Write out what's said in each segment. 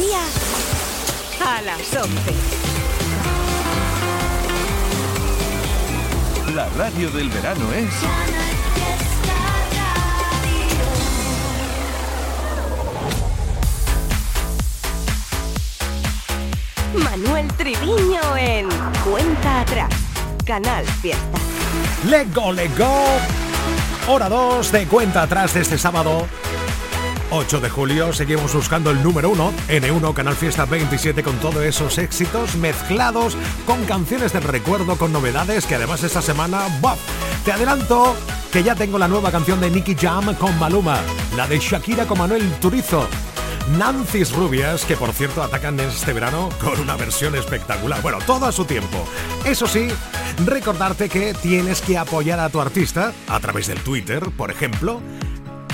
Andalucía a las 11. La radio del verano es... Manuel Triviño en Cuenta Atrás, Canal Fiesta. Let go, let go. Hora 2 de Cuenta Atrás de este sábado 8 de julio seguimos buscando el número 1, N1 Canal Fiesta 27 con todos esos éxitos mezclados con canciones de recuerdo, con novedades que además esta semana, ¡buf! Te adelanto que ya tengo la nueva canción de Nicky Jam con Maluma, la de Shakira con Manuel Turizo. Nancy's Rubias, que por cierto atacan este verano con una versión espectacular. Bueno, todo a su tiempo. Eso sí, recordarte que tienes que apoyar a tu artista a través del Twitter, por ejemplo,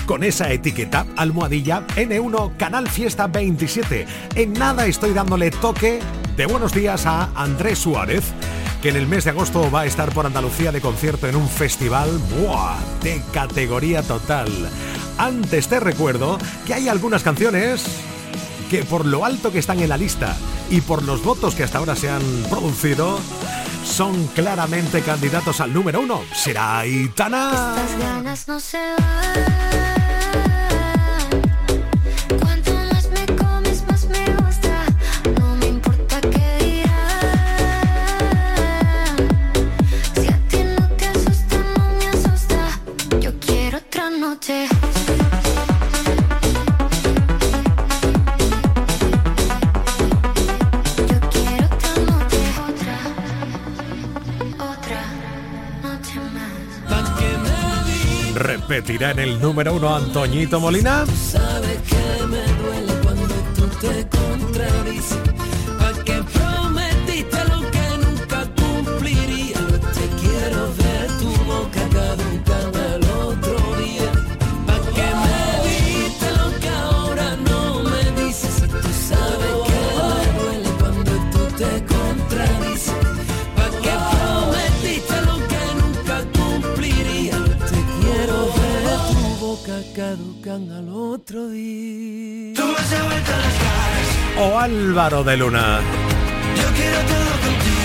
con esa etiqueta almohadilla N1 Canal Fiesta 27. En nada estoy dándole toque de buenos días a Andrés Suárez, que en el mes de agosto va a estar por Andalucía de concierto en un festival de categoría total. Antes te recuerdo que hay algunas canciones que por lo alto que están en la lista y por los votos que hasta ahora se han producido, son claramente candidatos al número uno. Será Itana. Repetirá en el número uno Antoñito Molina. Sabes que me duele cuando tú te contradices. ¿Para que prometiste lo caducan al otro día. Tú me has vuelto las caras. O Álvaro de Luna. Yo quiero todo contigo.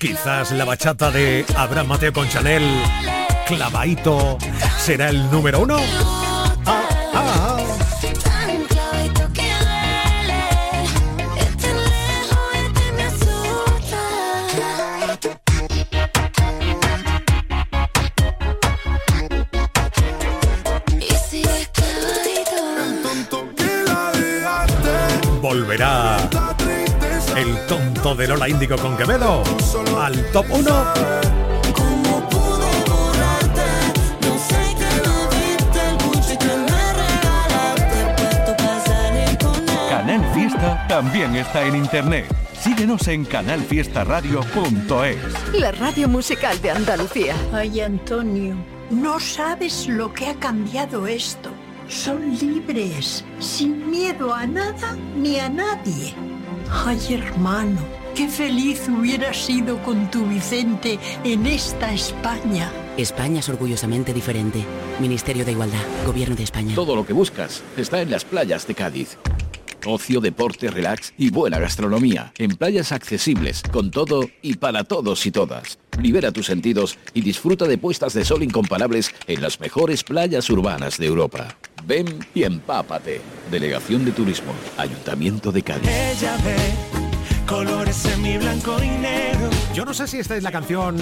Quizás la bachata de Abraham Mateo con Chanel, clavadito, será el número uno. Tonto de Lola Índigo con Quevedo al top 1. ¿Cómo pude borrarte? No sé que no viste el buche que me regalaste puesto para salir con él. Canal Fiesta también está en internet. Síguenos en canalfiestaradio.es. La radio musical de Andalucía. Ay, Antonio, no sabes lo que ha cambiado esto. Son libres, sin miedo a nada ni a nadie. Ay, hermano, qué feliz hubiera sido con tu Vicente en esta España. España es orgullosamente diferente. Ministerio de Igualdad, Gobierno de España. Todo lo que buscas está en las playas de Cádiz. Ocio, deporte, relax y buena gastronomía. En playas accesibles, con todo y para todos y todas. Libera tus sentidos y disfruta de puestas de sol incomparables en las mejores playas urbanas de Europa. Ven y empápate. Delegación de Turismo, Ayuntamiento de Cádiz. Ella ve colores blanco y negro. Yo no sé si esta es la canción,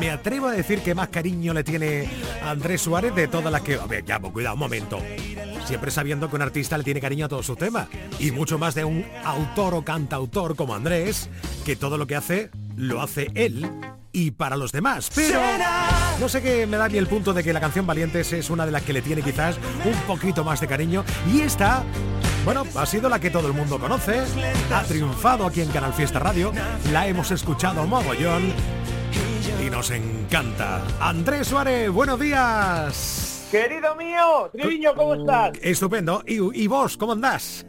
me atrevo a decir que más cariño le tiene a Andrés Suárez de todas las que... A ver, ya, pues, cuidado, un momento. Siempre sabiendo que un artista le tiene cariño a todos sus temas. Y mucho más de un autor o cantautor como Andrés, que todo lo que hace, lo hace él y para los demás. Pero no sé qué me da ni el punto de que la canción Valientes es una de las que le tiene quizás un poquito más de cariño. Y esta Bueno, ha sido la que todo el mundo conoce, ha triunfado aquí en Canal Fiesta Radio, la hemos escuchado mogollón y nos encanta. Andrés Suárez, buenos días. Querido mío, Triviño, ¿cómo estás? Estupendo. ¿Y, y vos, cómo andás?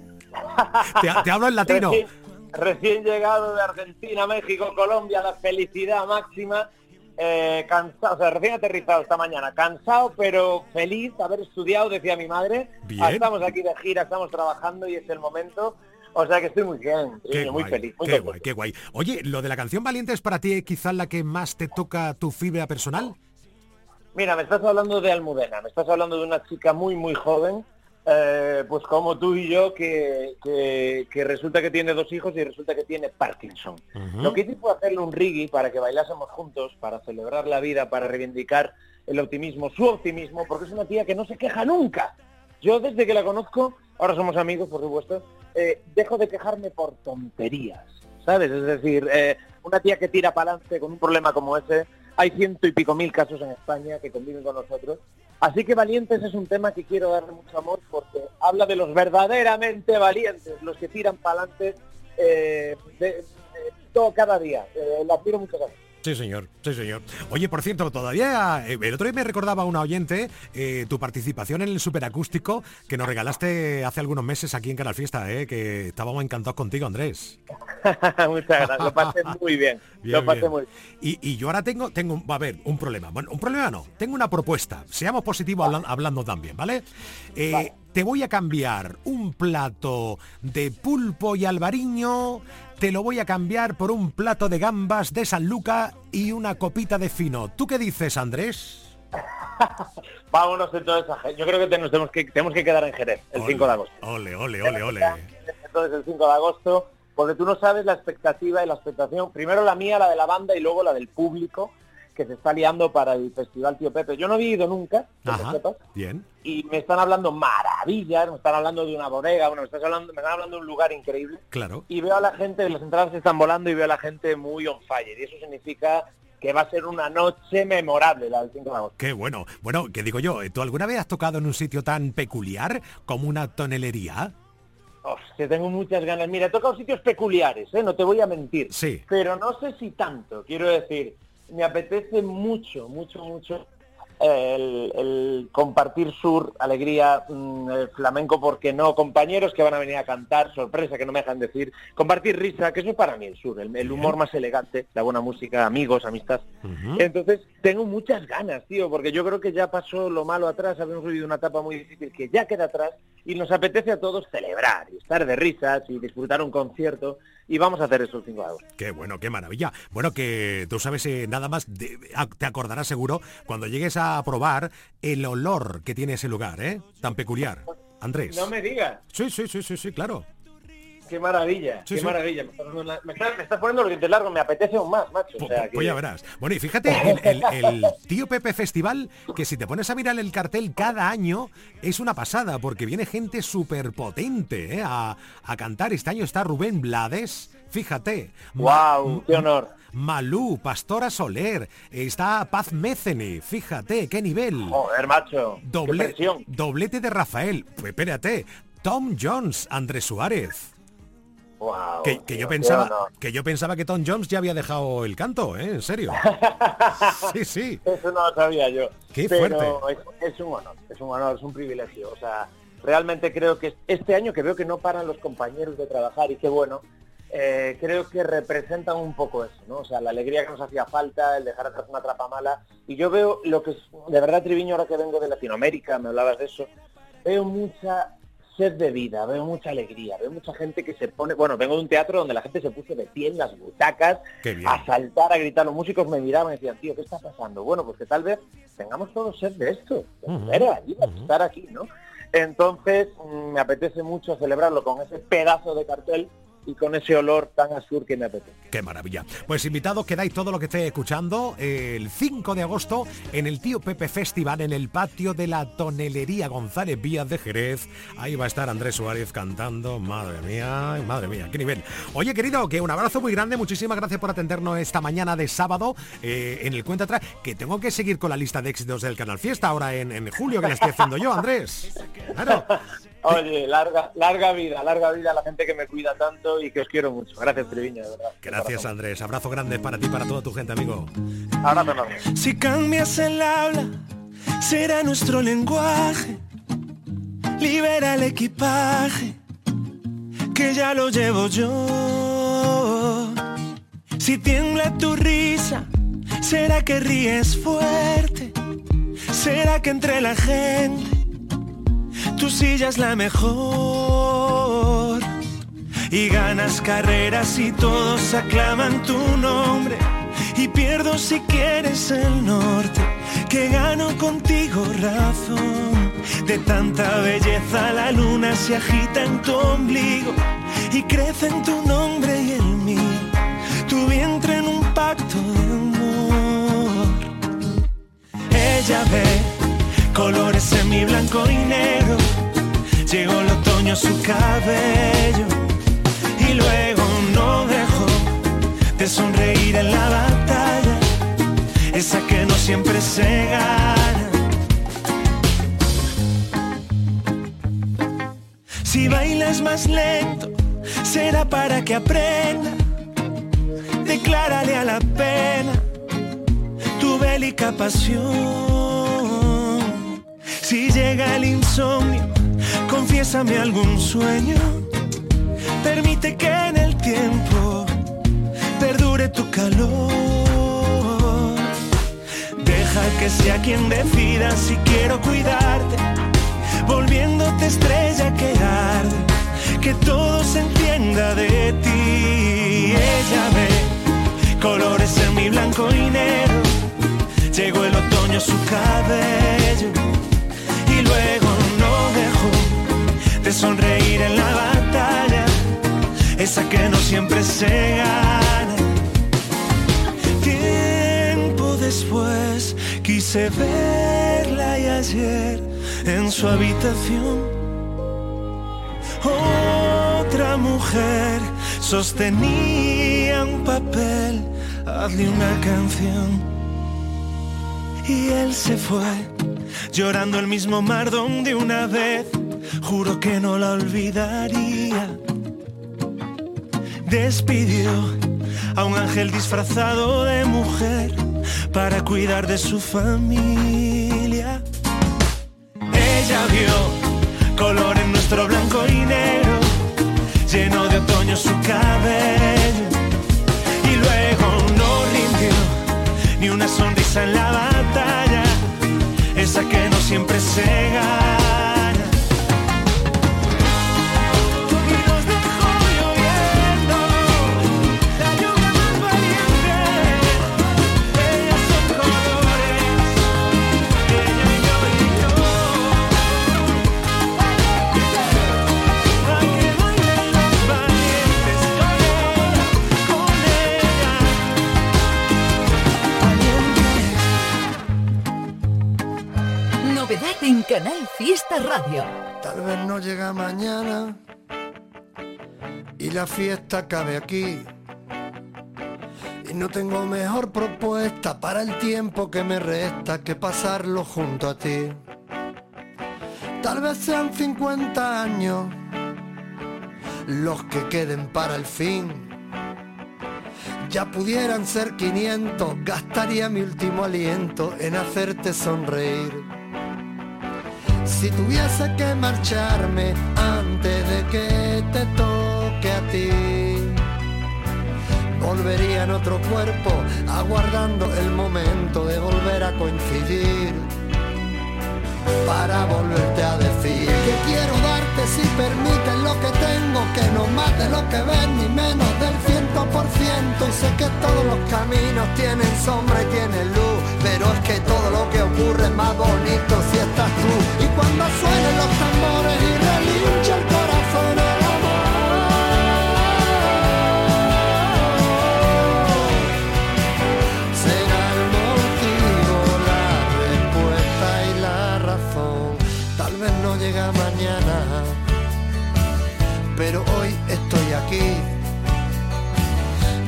te, te hablo en latino. Recién, recién llegado de Argentina, México, Colombia, la felicidad máxima. Eh, cansado, o sea, recién aterrizado esta mañana, cansado pero feliz de haber estudiado, decía mi madre. Bien. Estamos aquí de gira, estamos trabajando y es el momento. O sea que estoy muy bien, Qué muy guay, feliz. Muy qué guay, qué guay. Oye, lo de la canción Valiente es para ti quizás la que más te toca tu fibra personal. Mira, me estás hablando de Almudena, me estás hablando de una chica muy, muy joven, eh, pues como tú y yo, que, que- que resulta que tiene dos hijos y resulta que tiene Parkinson. Lo que hice fue hacerle un reggae para que bailásemos juntos, para celebrar la vida, para reivindicar el optimismo, su optimismo, porque es una tía que no se queja nunca. Yo desde que la conozco, ahora somos amigos, por supuesto, eh, dejo de quejarme por tonterías, ¿sabes? Es decir, eh, una tía que tira para adelante con un problema como ese, hay ciento y pico mil casos en España que conviven con nosotros. Así que Valientes es un tema que quiero darle mucho amor porque habla de los verdaderamente valientes, los que tiran para adelante eh, todo cada día. Eh, la admiro mucho gracias. Sí, señor, sí, señor. Oye, por cierto, todavía, eh, el otro día me recordaba una oyente eh, tu participación en el superacústico que nos regalaste hace algunos meses aquí en Canal Fiesta, eh, que estábamos encantados contigo, Andrés. Muchas gracias, lo pasé muy bien. Bien, lo pasé bien. muy bien. Y, y yo ahora tengo, tengo, va a ver, un problema. Bueno, un problema no, tengo una propuesta. Seamos positivos hablan- hablando también, ¿vale? Eh, Te voy a cambiar un plato de pulpo y albariño, te lo voy a cambiar por un plato de gambas de San Luca y una copita de fino. ¿Tú qué dices, Andrés? Vámonos entonces a Jerez. Yo creo tenemos que, tenemos que quedar en Jerez el 5 de agosto. Ole, ole, ole, ole. Entonces el 5 de agosto, porque tú no sabes la expectativa y la expectación, primero la mía, la de la banda y luego la del público que se está liando para el Festival Tío Pepe. Yo no había ido nunca, que lo Ajá, sepas, bien. y me están hablando maravillas, me están hablando de una bodega, bueno, me, estás hablando, me están hablando de un lugar increíble. Claro. Y veo a la gente, las entradas están volando y veo a la gente muy on fire. Y eso significa que va a ser una noche memorable la del 5 de agosto. Qué bueno. Bueno, ¿qué digo yo? ¿Tú alguna vez has tocado en un sitio tan peculiar como una tonelería? Hostia, tengo muchas ganas. Mira, he tocado sitios peculiares, ¿eh? no te voy a mentir. Sí. Pero no sé si tanto, quiero decir, me apetece mucho, mucho, mucho el, el compartir sur, alegría, mm, el flamenco, porque no, compañeros que van a venir a cantar, sorpresa que no me dejan decir, compartir risa, que eso es para mí el sur, el, el humor más elegante, la buena música, amigos, amistad. Entonces, tengo muchas ganas, tío, porque yo creo que ya pasó lo malo atrás, habíamos vivido una etapa muy difícil que ya queda atrás y nos apetece a todos celebrar y estar de risas y disfrutar un concierto y vamos a hacer eso el 5 de agosto. Qué bueno, qué maravilla. Bueno, que tú sabes eh, nada más, de- a- te acordarás seguro cuando llegues a probar el olor que tiene ese lugar, ¿eh? Tan peculiar. Andrés. No me digas. Sí, sí, sí, sí, sí, claro. Qué maravilla, Sí, qué sí. maravilla. Me estás, poniendo una- me estás- me estás poniendo los dientes largos, me apetece aún más, macho. O Pu- sea, pu- que- Pues ya verás. Bueno, y fíjate, el, el- el Tío Pepe Festival, que si te pones a mirar el cartel cada año, es una pasada, porque viene gente súper potente ¿eh? a, a cantar. Este año está Rubén Blades, fíjate. Guau, qué honor. Malú, Pastora Soler, está Paz Mécene, fíjate, qué nivel. Joder, macho. Doble- doblete de Rafael, pues espérate. Tom Jones, Andrés Suárez. Que, que tío, yo pensaba que yo pensaba que Tom Jones ya había dejado el canto, ¿eh? En serio. Sí, sí. Eso no lo sabía yo. Qué Pero es, es un honor, es un honor, es un privilegio. O sea, realmente creo que este año que veo que no paran los compañeros de trabajar y qué bueno, eh, creo que representan un poco eso, ¿no? O sea, la alegría que nos hacía falta, el dejar atrás una trapa mala. Y yo veo lo que es, de verdad, Triviño, ahora que vengo de Latinoamérica, me hablabas de eso, veo mucha sed de vida, veo mucha alegría, veo mucha gente que se pone, bueno, vengo de un teatro donde la gente se puso de pie en las butacas, a saltar, a gritar, los músicos me miraban y decían, tío, ¿qué está pasando? Bueno, pues que tal vez tengamos todos sed de esto, de ver allí, de estar aquí, ¿no? Entonces, mm, me apetece mucho celebrarlo con ese pedazo de cartel y con ese olor tan azul que me apetece. Qué maravilla. Pues invitados quedáis todo lo que estéis escuchando el 5 de agosto en el Tío Pepe Festival en el patio de la Tonelería González Vías de Jerez. Ahí va a estar Andrés Suárez cantando. Madre mía, madre mía, qué nivel. Oye, querido, que un abrazo muy grande. Muchísimas gracias por atendernos esta mañana de sábado eh, en el Cuenta Atrás. Que tengo que seguir con la lista de éxitos del Canal Fiesta ahora en, en julio que la estoy haciendo yo, Andrés. Claro. Oye, larga, larga vida, larga vida a la gente que me cuida tanto y que os quiero mucho. Gracias, Triviño, de verdad. Gracias, Andrés. Abrazo grande para ti y para toda tu gente, amigo. Abrazo enorme. Si cambias el habla, será nuestro lenguaje. Libera el equipaje, que ya lo llevo yo. Si tiembla tu risa, será que ríes fuerte. Será que entre la gente tu silla es la mejor. Y ganas carreras y todos aclaman tu nombre. Y pierdo si quieres el norte, que gano contigo razón. De tanta belleza la luna se agita en tu ombligo y crece en tu nombre y el mío. Tu vientre en un pacto de amor. Ella ve colores en mi blanco y negro. Llegó el otoño a su cabello y luego no dejó de sonreír en la batalla, esa que no siempre se gana. Si bailas más lento, será para que aprenda. Declárale a la pena tu bélica pasión. Si llega el insomnio, confiésame algún sueño. Permite que en el tiempo perdure tu calor. Deja que sea quien decida si quiero cuidarte, volviéndote estrella que arde, que todo se entienda de ti. Ella ve colores en mi blanco y negro. Llegó el otoño su cabello y luego no dejó de sonreír en la batalla, esa que no siempre se gana. Tiempo después quise verla y ayer en su habitación otra mujer sostenía un papel, hazle una canción. Y él se fue, llorando el mismo mar donde una vez juro que no la olvidaría. Despidió a un ángel disfrazado de mujer para cuidar de su familia. Ella vio color en nuestro blanco y negro, lleno de otoño su cabello. Y luego no rindió ni una sonrisa en la batalla, esa que no siempre se Radio. Tal vez no llega mañana y la fiesta cabe aquí. Y no tengo mejor propuesta para el tiempo que me resta que pasarlo junto a ti. Tal vez sean 50 años los que queden para el fin. Ya pudieran ser 500, gastaría mi último aliento en hacerte sonreír. Si tuviese que marcharme antes de que te toque a ti, volvería en otro cuerpo, aguardando el momento de volver a coincidir. Para volverte a decir que quiero darte si permites lo que tengo, que no más de lo que ves ni menos del ciento por ciento. Y sé que todos los caminos tienen sombra y tienen luz, pero es que todo lo que ocurre es más bonito si estás tú. Y cuando suenen los tambores y relincha el corazón el amor, será el motivo, la respuesta y la razón. Tal vez no llega mañana, pero hoy estoy aquí.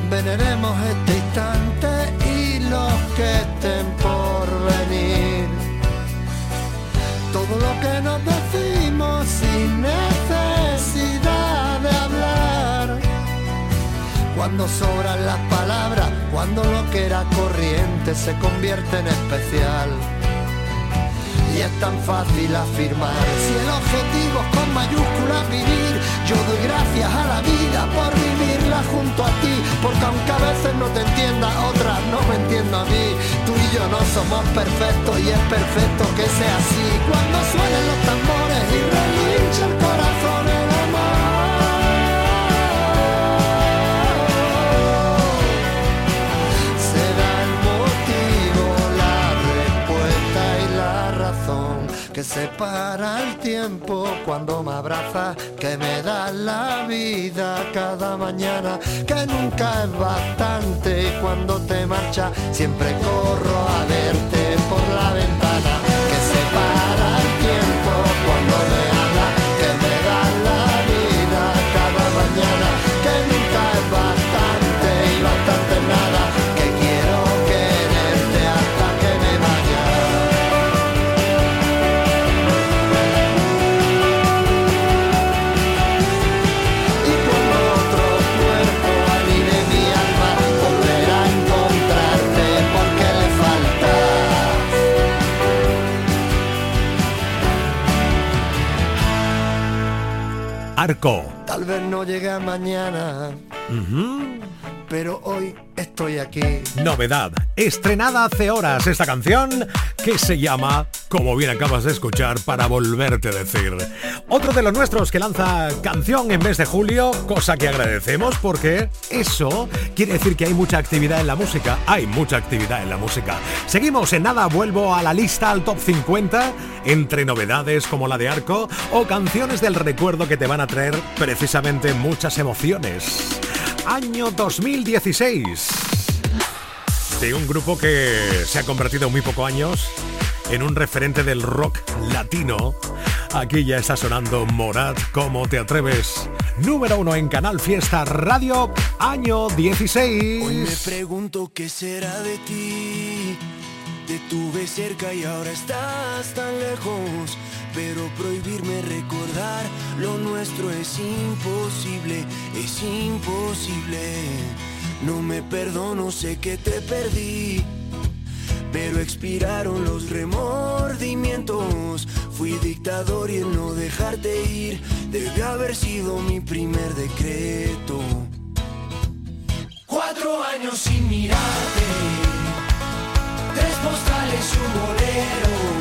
Veneremos este instante los que estén por venir. Todo lo que nos decimos sin necesidad de hablar. Cuando sobran las palabras, cuando lo que era corriente se convierte en especial. Y es tan fácil afirmar, si el objetivo es con mayúsculas vivir, yo doy gracias a la vida por vivirla junto a ti, porque aunque a veces no te entienda, otras no me entiendo a mí. Tú y yo no somos perfectos y es perfecto que sea así. Cuando suenen los tambores y que separa el tiempo cuando me abrazas, que me da la vida cada mañana, que nunca es bastante cuando te marchas siempre corro a verte por la ventana, Arco. Tal vez no llegue mañana, pero hoy estoy aquí. Novedad, estrenada hace horas esta canción que se llama, como bien acabas de escuchar, para volverte a decir. Otro de los nuestros que lanza canción en mes de julio, cosa que agradecemos porque eso quiere decir que hay mucha actividad en la música. Hay mucha actividad en la música. Seguimos en nada, vuelvo a la lista al top 50 entre novedades como la de Arco o canciones del recuerdo que te van a traer precisamente muchas emociones. Año 2016 de un grupo que se ha convertido en muy pocos años en un referente del rock latino. Aquí ya está sonando Morat, ¿cómo te atreves? Número uno en Canal Fiesta Radio, año 16. Hoy me pregunto qué será de ti. Te tuve cerca y ahora estás tan lejos. Pero prohibirme recordar lo nuestro es imposible, es imposible. No me perdono, sé que te perdí. Pero expiraron los remordimientos. Fui dictador y el no dejarte ir debe haber sido mi primer decreto. Cuatro años sin mirarte, tres postales y un bolero.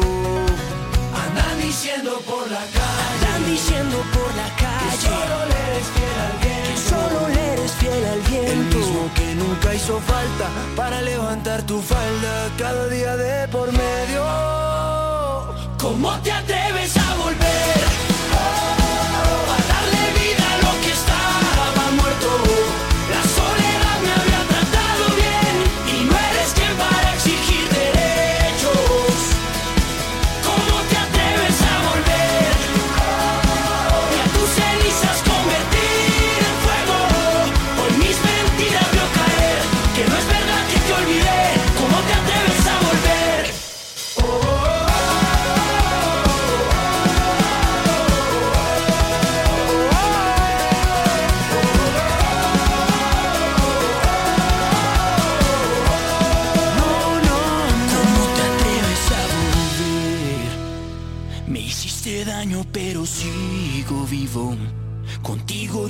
Diciendo por la calle. Andan diciendo por la calle. Que solo le eres fiel al viento. Que solo le eres fiel al viento. El mismo que nunca hizo falta para levantar tu falda cada día de por medio. ¿Cómo te atreves a volver?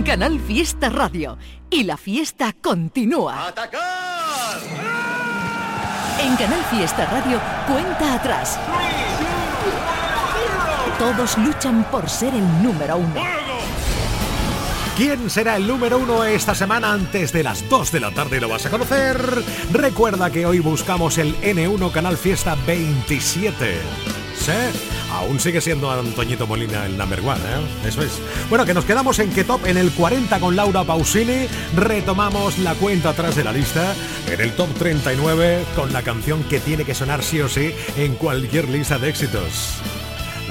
en Canal Fiesta Radio y la fiesta continúa. En Canal Fiesta Radio, cuenta atrás. Todos luchan por ser el número uno. ¿Quién será el número uno esta semana antes de las 2 de la tarde? Lo vas a conocer. Recuerda que hoy buscamos el N1 Canal Fiesta 27. ¿Sí? Aún sigue siendo Antoñito Molina el number one, ¿eh? Eso es. Bueno, que nos quedamos en que top en el 40 con Laura Pausini. Retomamos la cuenta atrás de la lista. En el top 39 con la canción que tiene que sonar sí o sí en cualquier lista de éxitos.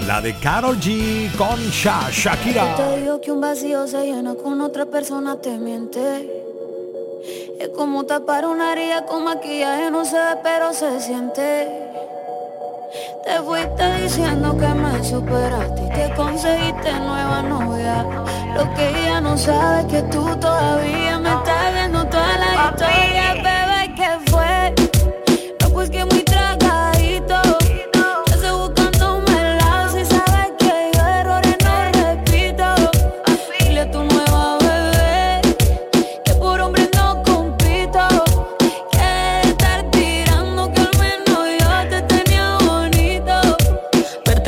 La de Carol G con Sha Shakira. Te digo que un vacío se llena con otra persona, te. Es como tapar una herida con maquillaje, no se pero se siente. Te fuiste diciendo que me superaste y que conseguiste nueva novia. Lo que ella no sabe es que tú todavía me estás viendo toda la historia,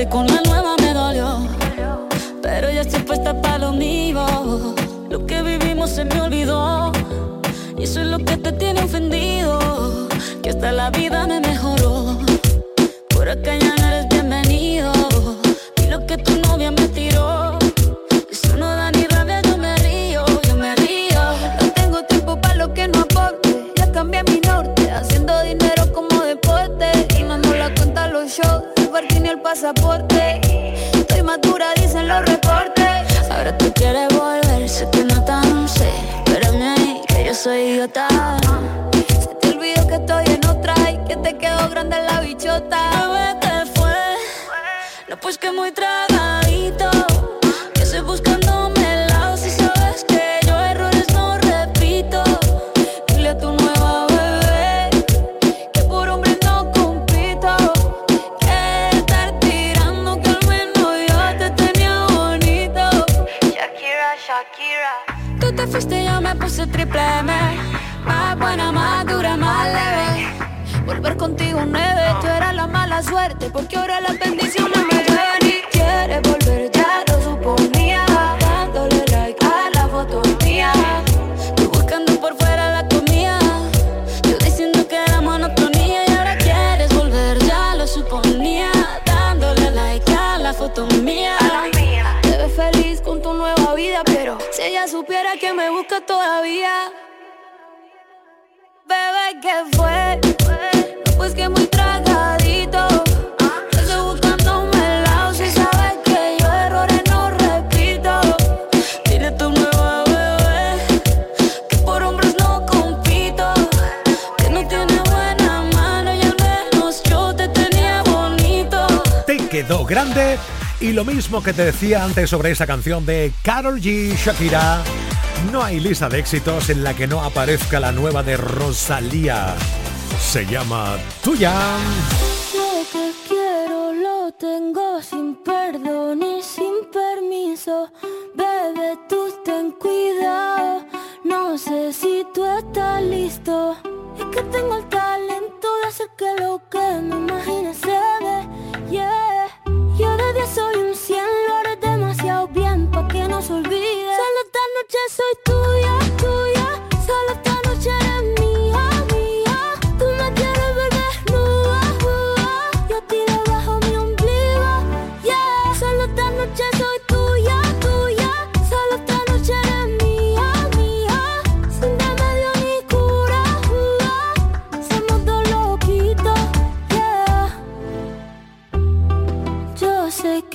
con grande y lo mismo que te decía antes sobre esa canción de Carol G. Shakira. No hay lista de éxitos en la que no aparezca la nueva de Rosalía. Se llama Tuya. Lo que quiero lo tengo sin perdón y sin permiso. Bebé, tú ten cuidado. No sé si tú estás listo. Es que tengo el talento de hacer que lo que me imagines se dé. Yeah. Yo de 10 soy un 100, lo haré demasiado bien pa' que no se olvide. Solo esta noche soy tuya, tuya. Solo esta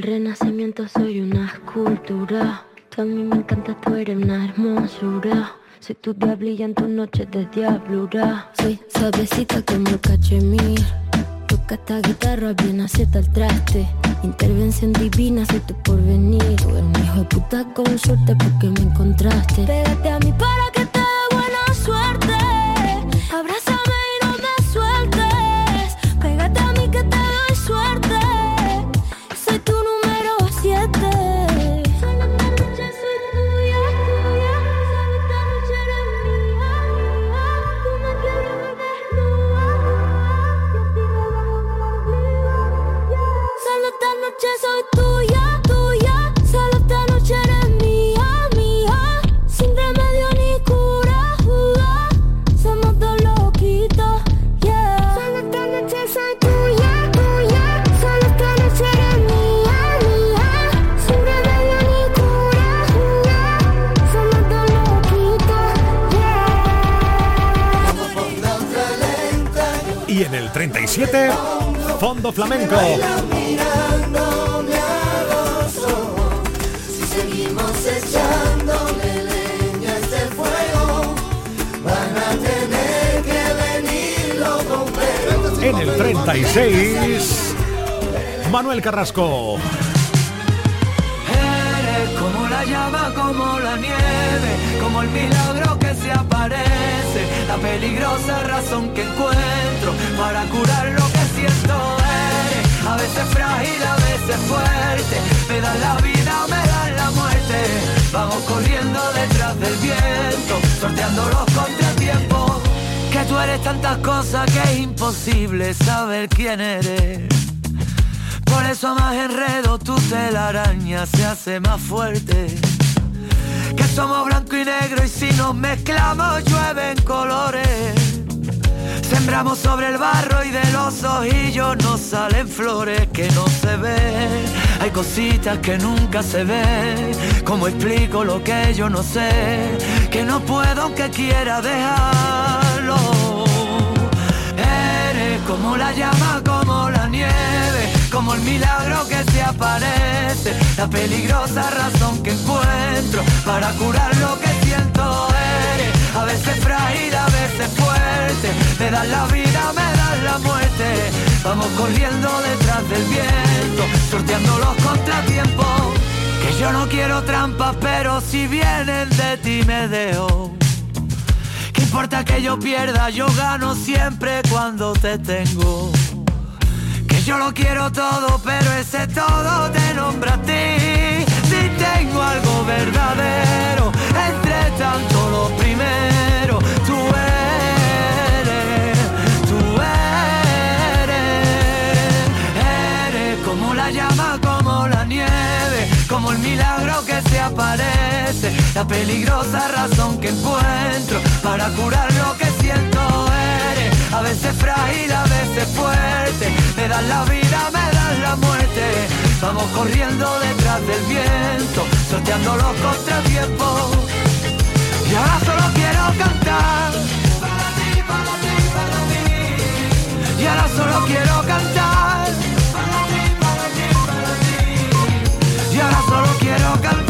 Del renacimiento soy una escultura. Tú a mí me encanta, tú eres una hermosura. Soy tu diablilla en tus noches de diablura. Soy suavecita como el cachemir. Toca esta guitarra bien acierta el traste. Intervención divina, soy tu porvenir. Tú eres un hijo de puta con suerte porque me encontraste. Pégate a mí para los bomberos. En el 36, Manuel Carrasco. Eres como la llama, como la nieve, como el milagro que se aparece, la peligrosa razón que encuentro para curar lo que siento. Eres a veces frágil, a veces fuerte, me dan la vida, me dan la muerte. Vamos corriendo detrás del viento, sorteando los contratiempos. Que tú eres tantas cosas que es imposible saber quién eres. Por eso más enredo tu telaraña se hace más fuerte. Que somos blanco y negro y si nos mezclamos llueven colores. Sembramos sobre el barro y de los ojillos nos salen flores que no se ven. Hay cositas que nunca se ven. ¿Cómo explico lo que yo no sé? Que no puedo aunque quiera dejarlo. Eres como la llama, como la nieve, como el milagro que se aparece, la peligrosa razón que encuentro para curar lo que siento. Eres a veces frágil, a veces fuerte, me das la vida, me das la muerte. Vamos corriendo detrás del viento, sorteando los contratiempos. Que yo no quiero trampas, pero si vienen de ti me dejo. ¿Qué importa que yo pierda? Yo gano siempre cuando te tengo. Yo lo quiero todo, pero ese todo te nombra a ti. Si tengo algo verdadero, entre tanto lo primero, tú eres, tú eres, eres como la llama, como la nieve, como el milagro que se aparece, la peligrosa razón que encuentro para curar lo que. Eres a veces frágil, a veces fuerte, me das la vida, me das la muerte. Vamos corriendo detrás del viento, sorteando los contratiempos. Y ahora solo quiero cantar. Para ti, para ti, para mí. Y ahora solo quiero cantar. Para ti, para ti, para ti. Y ahora solo quiero cantar.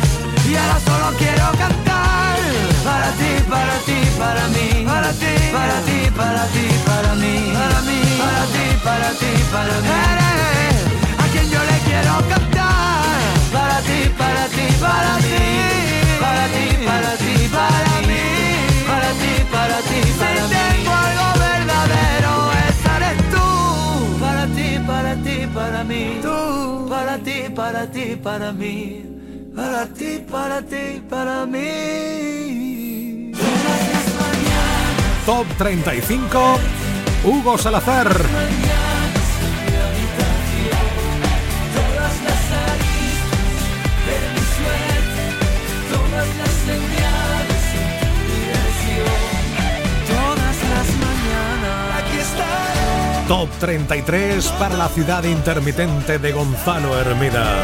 Y ahora solo quiero cantar. Para ti, para ti, para mí. Para ti, para ti, para ti, para mí. Para mí, para ti, para ti, para mí. Eres a quien yo le quiero cantar. Para ti, para ti, para mí. Para ti, para ti, para mí. Para ti, para ti, para mí. Si tengo verdadero, tú. Para ti, para ti, para mí. Tú. Para ti, para ti, para mí. Para ti, para ti, para mí. Top 35, Hugo Salazar. Top 33 para la ciudad intermitente de Gonzalo Hermida.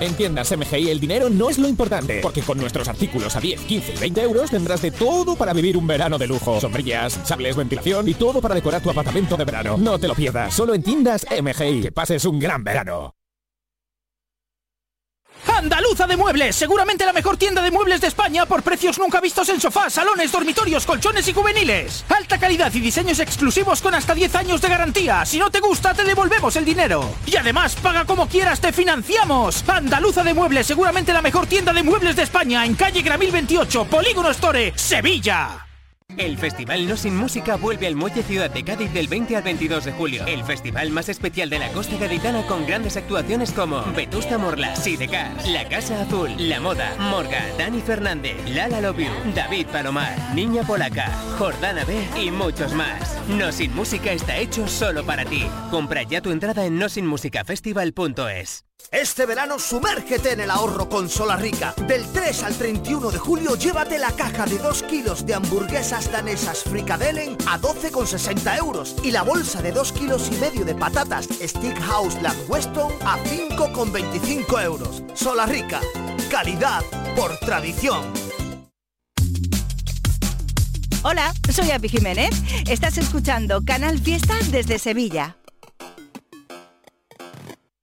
En tiendas MGI el dinero no es lo importante, porque con nuestros artículos a 10, 15 y 20 euros tendrás de todo para vivir un verano de lujo. Sombrillas, sables, ventilación y todo para decorar tu apartamento de verano. No te lo pierdas, solo en tiendas MGI. Que pases un gran verano. Andaluza de Muebles, seguramente la mejor tienda de muebles de España por precios nunca vistos en sofás, salones, dormitorios, colchones y juveniles. Alta calidad y diseños exclusivos con hasta 10 años de garantía. Si no te gusta, te devolvemos el dinero. Y además, paga como quieras, te financiamos. Andaluza de Muebles, seguramente la mejor tienda de muebles de España en calle Gramil 28, Polígono Store, Sevilla. El Festival No Sin Música vuelve al Muelle Ciudad de Cádiz del 20 al 22 de julio. El festival más especial de la costa gaditana con grandes actuaciones como Vetusta Morla, Sidecar, La Casa Azul, La Moda, Morga, Dani Fernández, Lala Love You, David Palomar, Niña Polaca, Jordana B y muchos más. No Sin Música está hecho solo para ti. Compra ya tu entrada en nosinmusicafestival.es. Este verano sumérgete en el ahorro con Rica. Del 3 al 31 de julio llévate la caja de 2 kilos de hamburguesas danesas Frikadellen a 12,60 euros y la bolsa de 2 kilos y medio de patatas Stickhouse Lamb Weston a 5,25 euros. Rica. calidad por tradición. Hola, soy Api Jiménez. Estás escuchando Canal Fiesta desde Sevilla.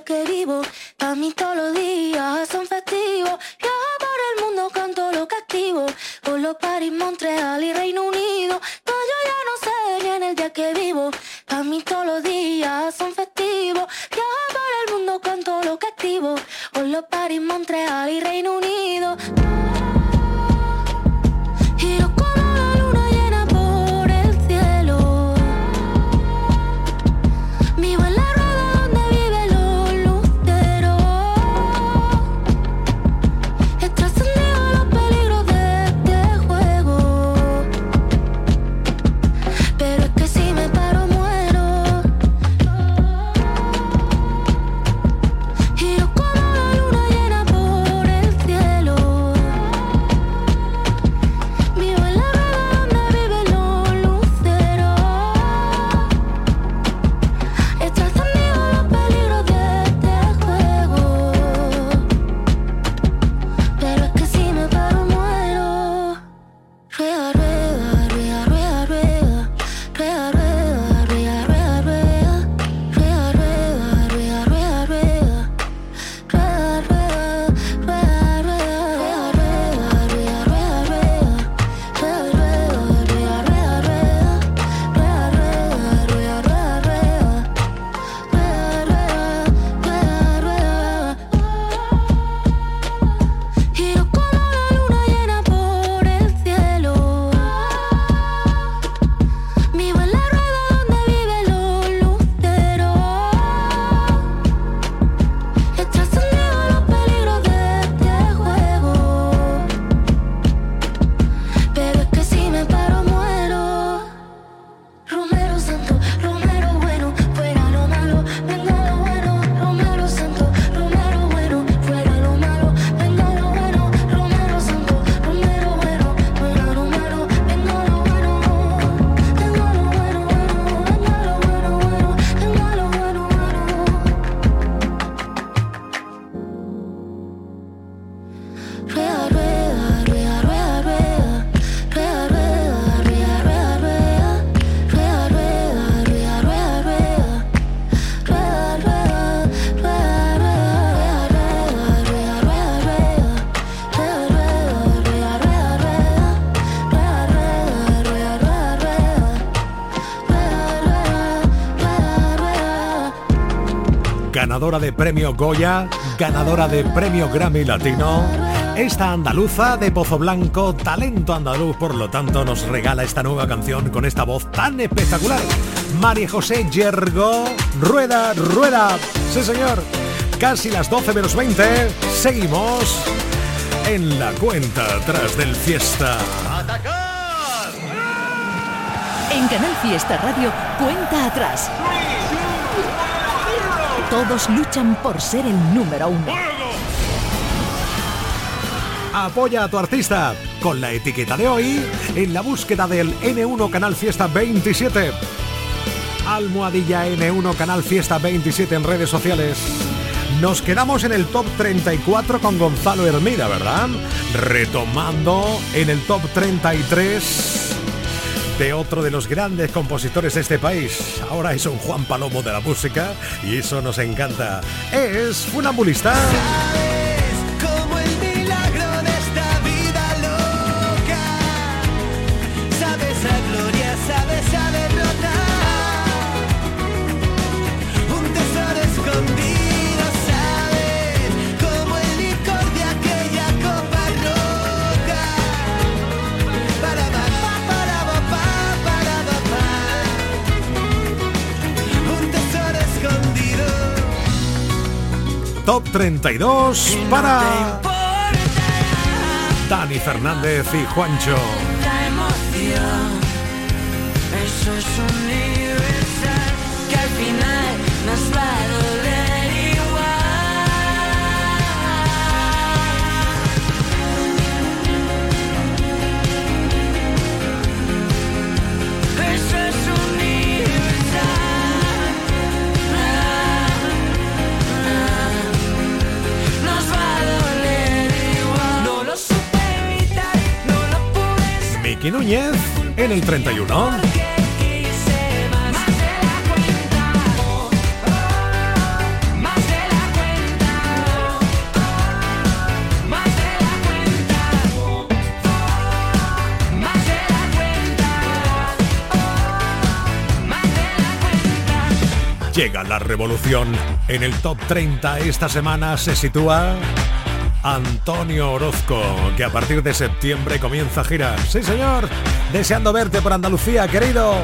día que vivo, a mí todos los días son festivos. Yo por el mundo canto lo que activo, por los París, Montreal y Reino Unido. No, yo ya no sé ni en el día que vivo, a mí todos los días son festivos. Yo por el mundo canto lo que activo, por los París, Montreal y Reino Unido. Ganadora de premio Goya, ganadora de premio Grammy Latino. Esta andaluza de Pozo Blanco, talento andaluz, por lo tanto, nos regala esta nueva canción con esta voz tan espectacular. María José Yergo, rueda, rueda. Sí, señor. Casi las 12 menos 20. Seguimos en la cuenta atrás del fiesta. En Canal Fiesta Radio, cuenta atrás. Todos luchan por ser el número uno. Apoya a tu artista con la etiqueta de hoy en la búsqueda del N1 Canal Fiesta 27. Almohadilla N1 Canal Fiesta 27 en redes sociales. Nos quedamos en el top 34 con Gonzalo Hermida, ¿verdad? Retomando en el top 33 de otro de los grandes compositores de este país. Ahora es un Juan Palomo de la música y eso nos encanta. Es funambulista. Top 32 para Dani Fernández y Juancho. La emoción, eso es universal, Miki Núñez en el 31. Llega la revolución. En el top 30 esta semana se sitúa Antonio Orozco, que a partir de septiembre comienza gira. Sí, señor. Deseando verte por Andalucía, querido.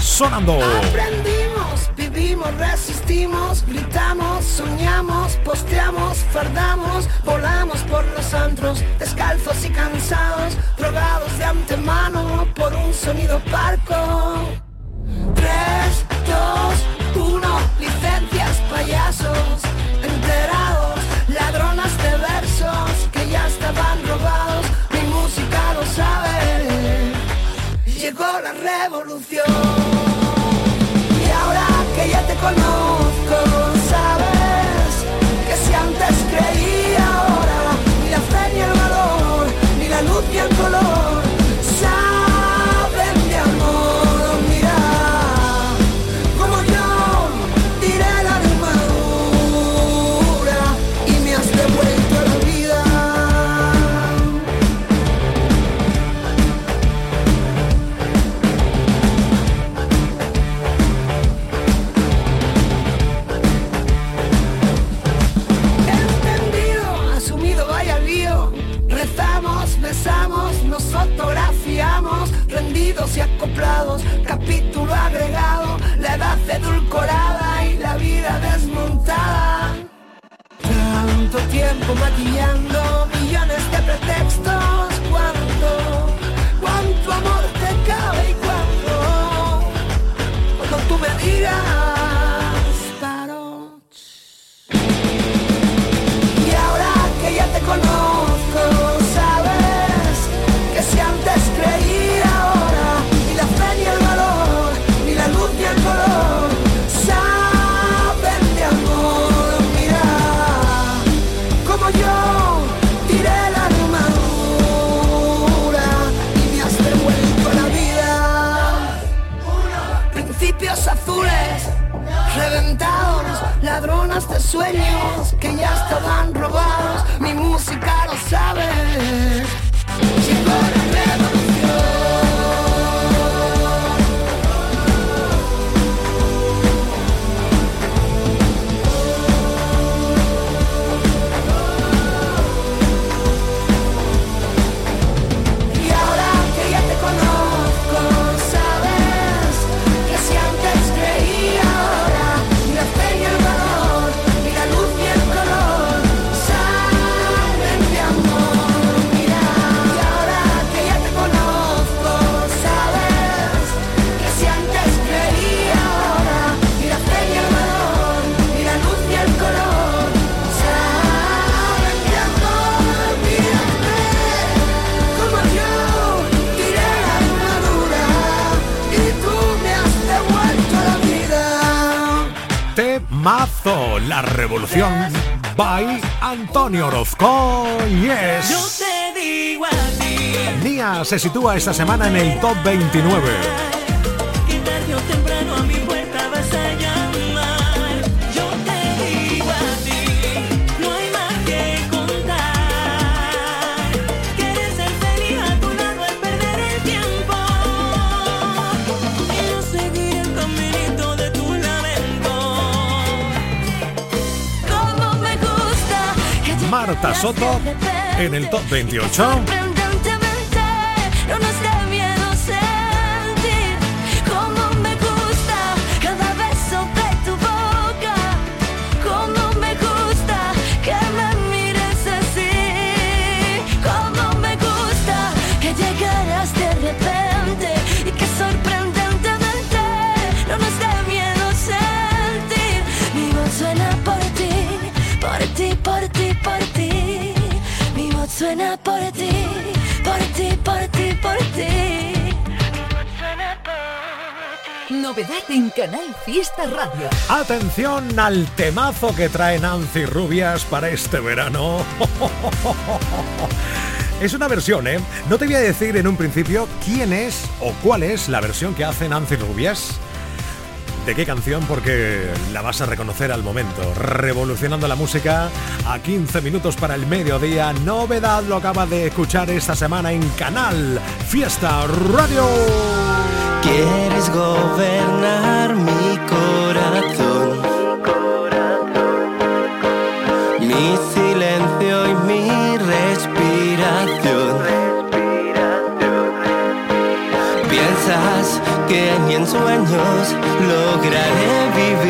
Sonando. Aprendimos, vivimos, resistimos, gritamos, soñamos, posteamos, fardamos, volamos por los antros, descalzos y cansados, drogados de antemano por un sonido parco. 3, 2, 1, licencias, payasos, la revolución. Y ahora que ya te conozco, tiempo La Revolución by Antonio Orozco. Yes. Yo te digo a ti Nia se sitúa esta semana en el top 29. Soto en el top 28. Novedad en Canal Fiesta Radio. Atención al temazo que trae Nancy Rubias para este verano. Es una versión, ¿eh? No te voy a decir en un principio quién es o cuál es la versión que hace Nancy Rubias. ¿De qué canción? Porque la vas a reconocer al momento. Revolucionando la música a 15 minutos para el mediodía. Novedad lo acaba de escuchar esta semana en Canal Fiesta Radio. Quieres gobernar mi corazón, mi silencio y mi respiración. Piensas que ni en sueños lograré vivir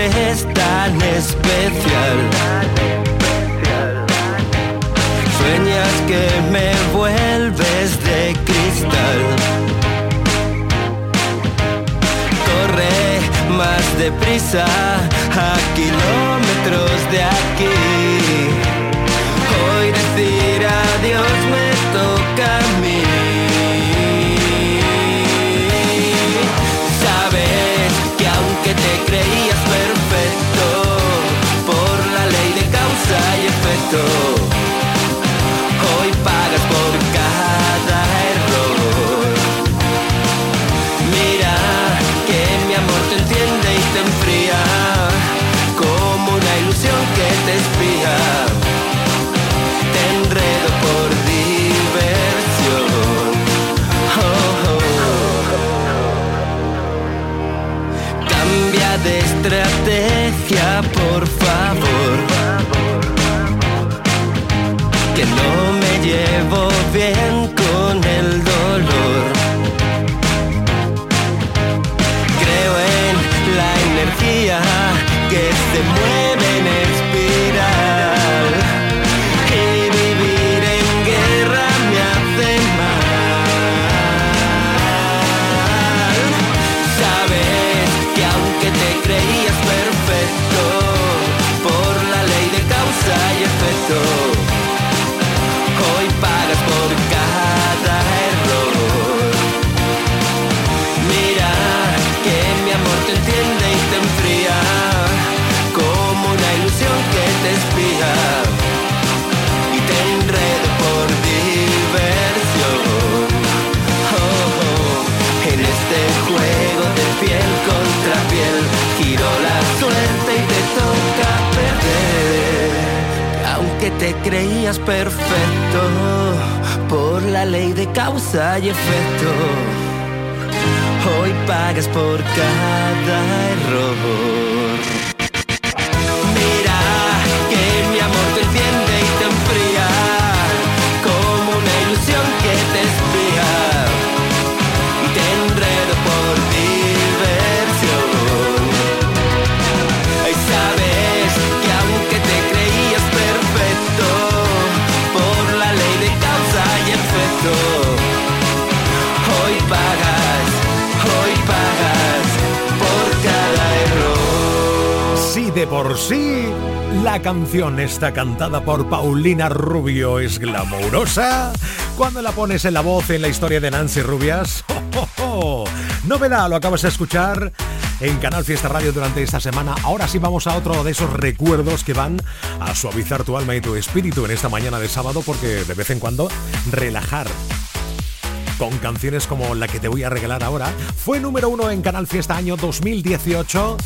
te crees tan especial. Sueñas que me vuelves de cristal. Corre más deprisa a kilómetros de aquí. Por favor. Que no me llevo bien te creías perfecto, por la ley de causa y efecto, hoy pagas por cada error. Por sí La canción está cantada por Paulina Rubio. Es glamurosa. Cuando la pones en la voz en la historia de Nancy Rubias. ¡Oh, oh, oh! Novedad, lo acabas de escuchar en Canal Fiesta Radio durante esta semana. Ahora sí vamos a otro de esos recuerdos que van a suavizar tu alma y tu espíritu en esta mañana de sábado porque de vez en cuando relajar con canciones como la que te voy a regalar ahora. Fue número uno en Canal Fiesta año 2018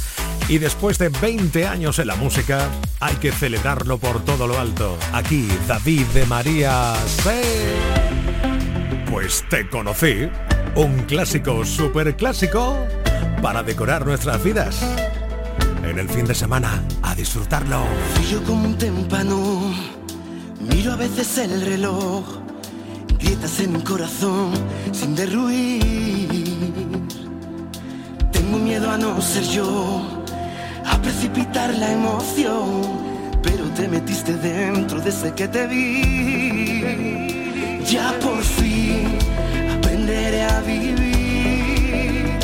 y después de 20 años en la música hay que celebrarlo por todo lo alto. Aquí David de María. ¡Sí! Pues te conocí, un clásico super clásico para decorar nuestras vidas. En el fin de semana, a disfrutarlo. Fui yo un témpano, miro a veces el reloj, en el corazón sin derruir. Tengo miedo a no ser yo, a precipitar la emoción, pero te metiste dentro desde que te vi. Ya por fin aprenderé a vivir,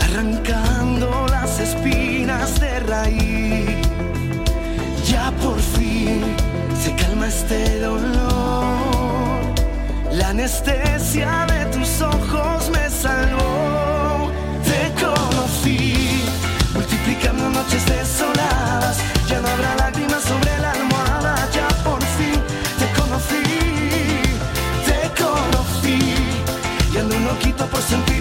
arrancando las espinas de raíz. Ya por fin se calma este dolor. La anestesia de tus ojos me salvó. Te conocí, multiplicando noches desoladas. Ya no habrá lágrimas sobre la almohada. Ya por fin te conocí, te conocí. Y ando un loquito por sentir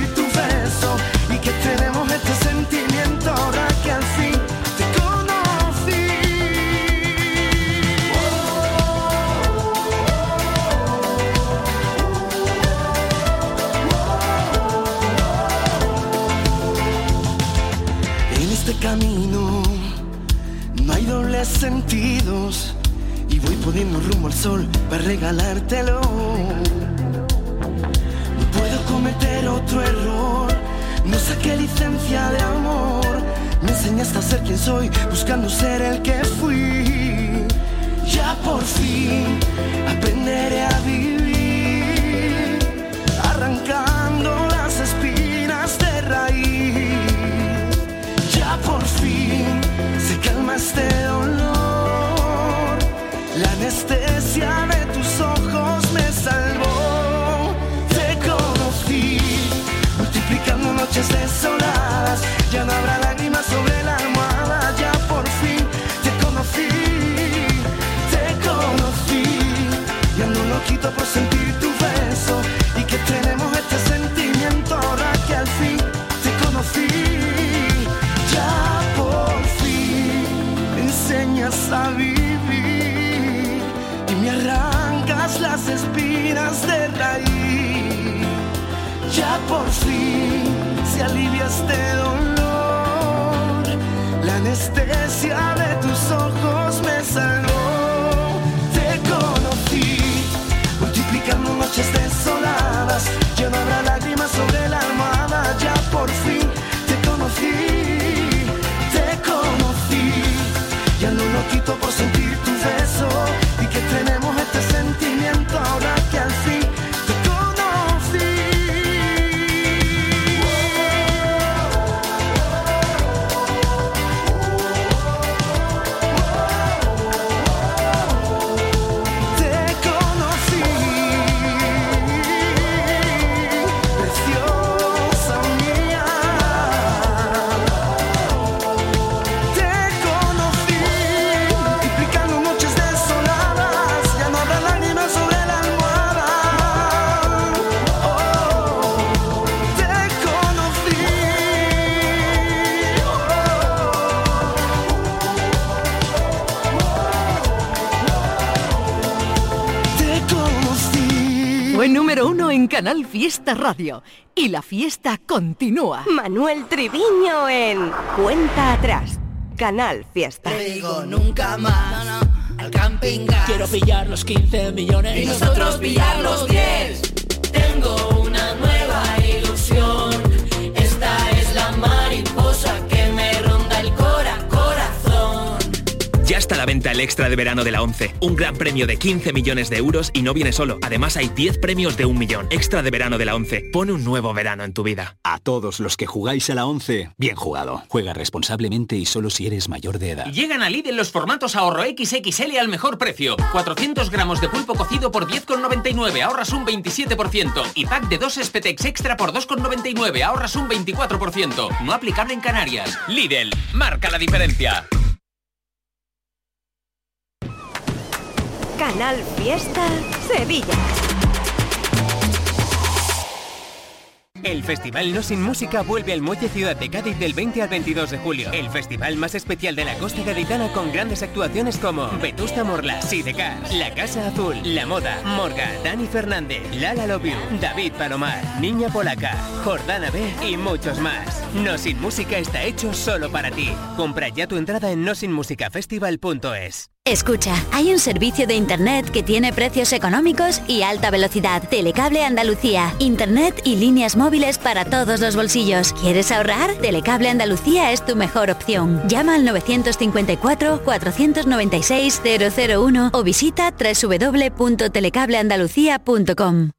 sentidos y voy poniendo rumbo al sol para regalártelo. No puedo cometer otro error, no saqué licencia de amor. Me enseñaste a ser quien soy, buscando ser el que fui. Ya por fin aprenderé a vivir, desoladas. Ya no habrá lágrimas sobre la almohada. Ya por fin te conocí, te conocí. Y ando loquito por sentir tu beso. Y que tenemos este sentimiento ahora que al fin te conocí. Ya por fin me enseñas a vivir y me arrancas las espinas de raíz. Ya por fin se alivia este dolor. La anestesia de tus ojos me salvó. Te conocí, multiplicando noches desoladas. Habrá Canal Fiesta Radio y la fiesta continúa. Manuel Triviño en Cuenta Atrás. Canal Fiesta. Te digo nunca más al camping gas. Quiero pillar los 15 millones y nosotros pillar los 10. Tengo el extra de verano de la 11. Un gran premio de 15 millones de euros y no viene solo. Además hay 10 premios de un millón. Extra de verano de la 11. Pone un nuevo verano en tu vida. A todos los que jugáis a la 11, bien jugado. Juega responsablemente y solo si eres mayor de edad. Llegan a Lidl los formatos ahorro XXL al mejor precio. 400 gramos de pulpo cocido por 10,99, ahorras un 27%. Y pack de dos Espetex extra por 2,99, ahorras un 24%. No aplicable en Canarias. Lidl, marca la diferencia. Canal Fiesta Sevilla. El Festival No Sin Música vuelve al Muelle Ciudad de Cádiz del 20 al 22 de julio. El festival más especial de la costa gaditana con grandes actuaciones como Vetusta Morla, Sidecar, La Casa Azul, La Moda, Morga, Dani Fernández, Lala You, David Palomar, Niña Polaca, Jordana B y muchos más. No Sin Música está hecho solo para ti. Compra ya tu entrada en nosinmusicafestival.es. Escucha, hay un servicio de Internet que tiene precios económicos y alta velocidad. Telecable Andalucía. Internet y líneas móviles para todos los bolsillos. ¿Quieres ahorrar? Telecable Andalucía es tu mejor opción. Llama al 954-496-001 o visita www.telecableandalucía.com.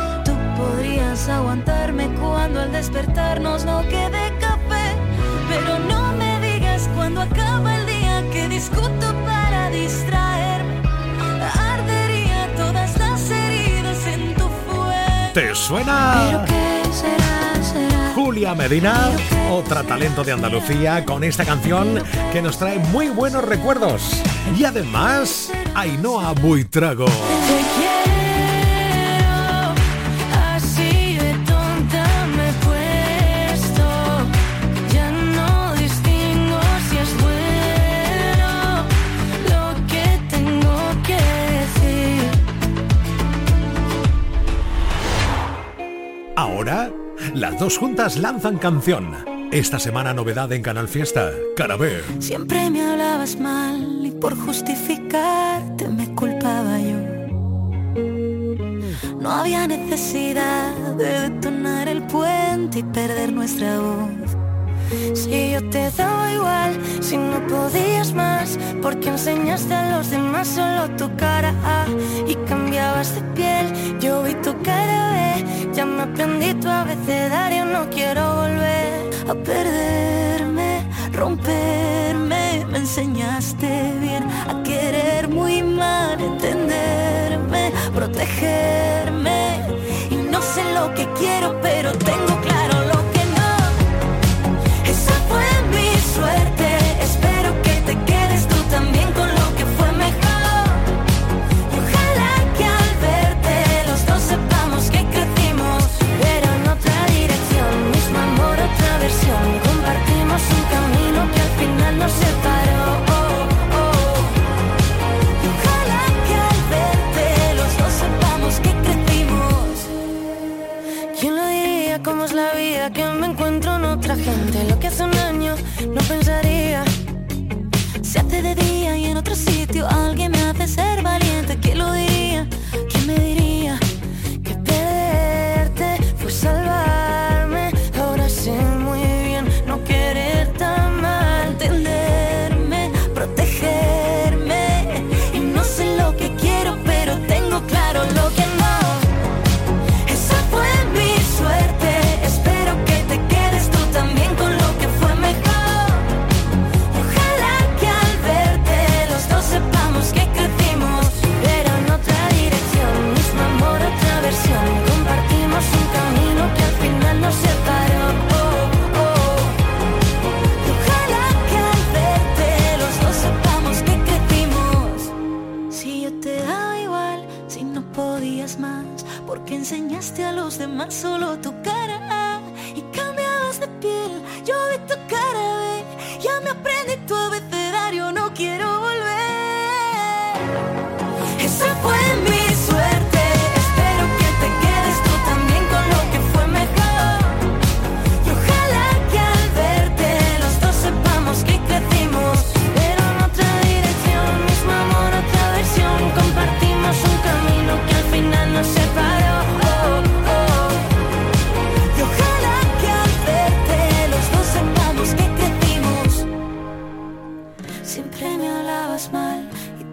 Podrías aguantarme cuando al despertarnos no quede café. Pero no me digas cuando acaba el día que discuto para distraerme. Ardería todas las heridas en tu fuego. ¿Te suena? Julia Medina, otra talento de Andalucía, con esta canción que nos trae muy buenos recuerdos. Y además, Ainhoa Buitrago. Las dos juntas lanzan canción. Esta semana novedad en Canal Fiesta, Carabé. Siempre me hablabas mal y por justificarte me culpaba yo. No había necesidad de detonar el puente y perder nuestra voz. Si yo te daba igual, si no podías más, porque enseñaste a los demás solo tu cara y cambiabas de piel. Yo vi tu cara ya me aprendí tu abecedario, no quiero volver a perderme, romperme. Me enseñaste bien a querer muy mal, entenderme, protegerme. Y no sé lo que quiero, pero tengo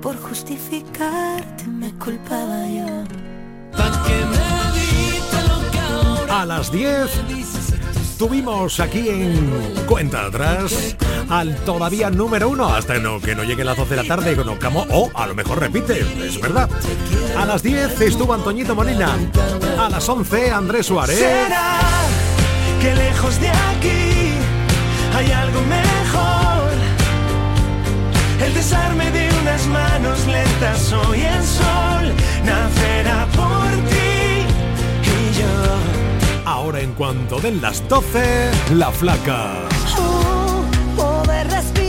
por justificarte me culpaba yo. A las 10 tuvimos aquí en Cuenta Atrás al todavía número uno hasta no, que no llegue a las 12 de la tarde y conozcamos, o a lo mejor repite, es verdad. A las 10 estuvo Antoñito Molina, a las 11 Andrés Suárez. ¿Será que lejos de aquí hay algo mejor? El desarme de unas manos lentas hoy el sol nacerá por ti y yo. Ahora en cuanto den las 12, la flaca. Oh, poder respirar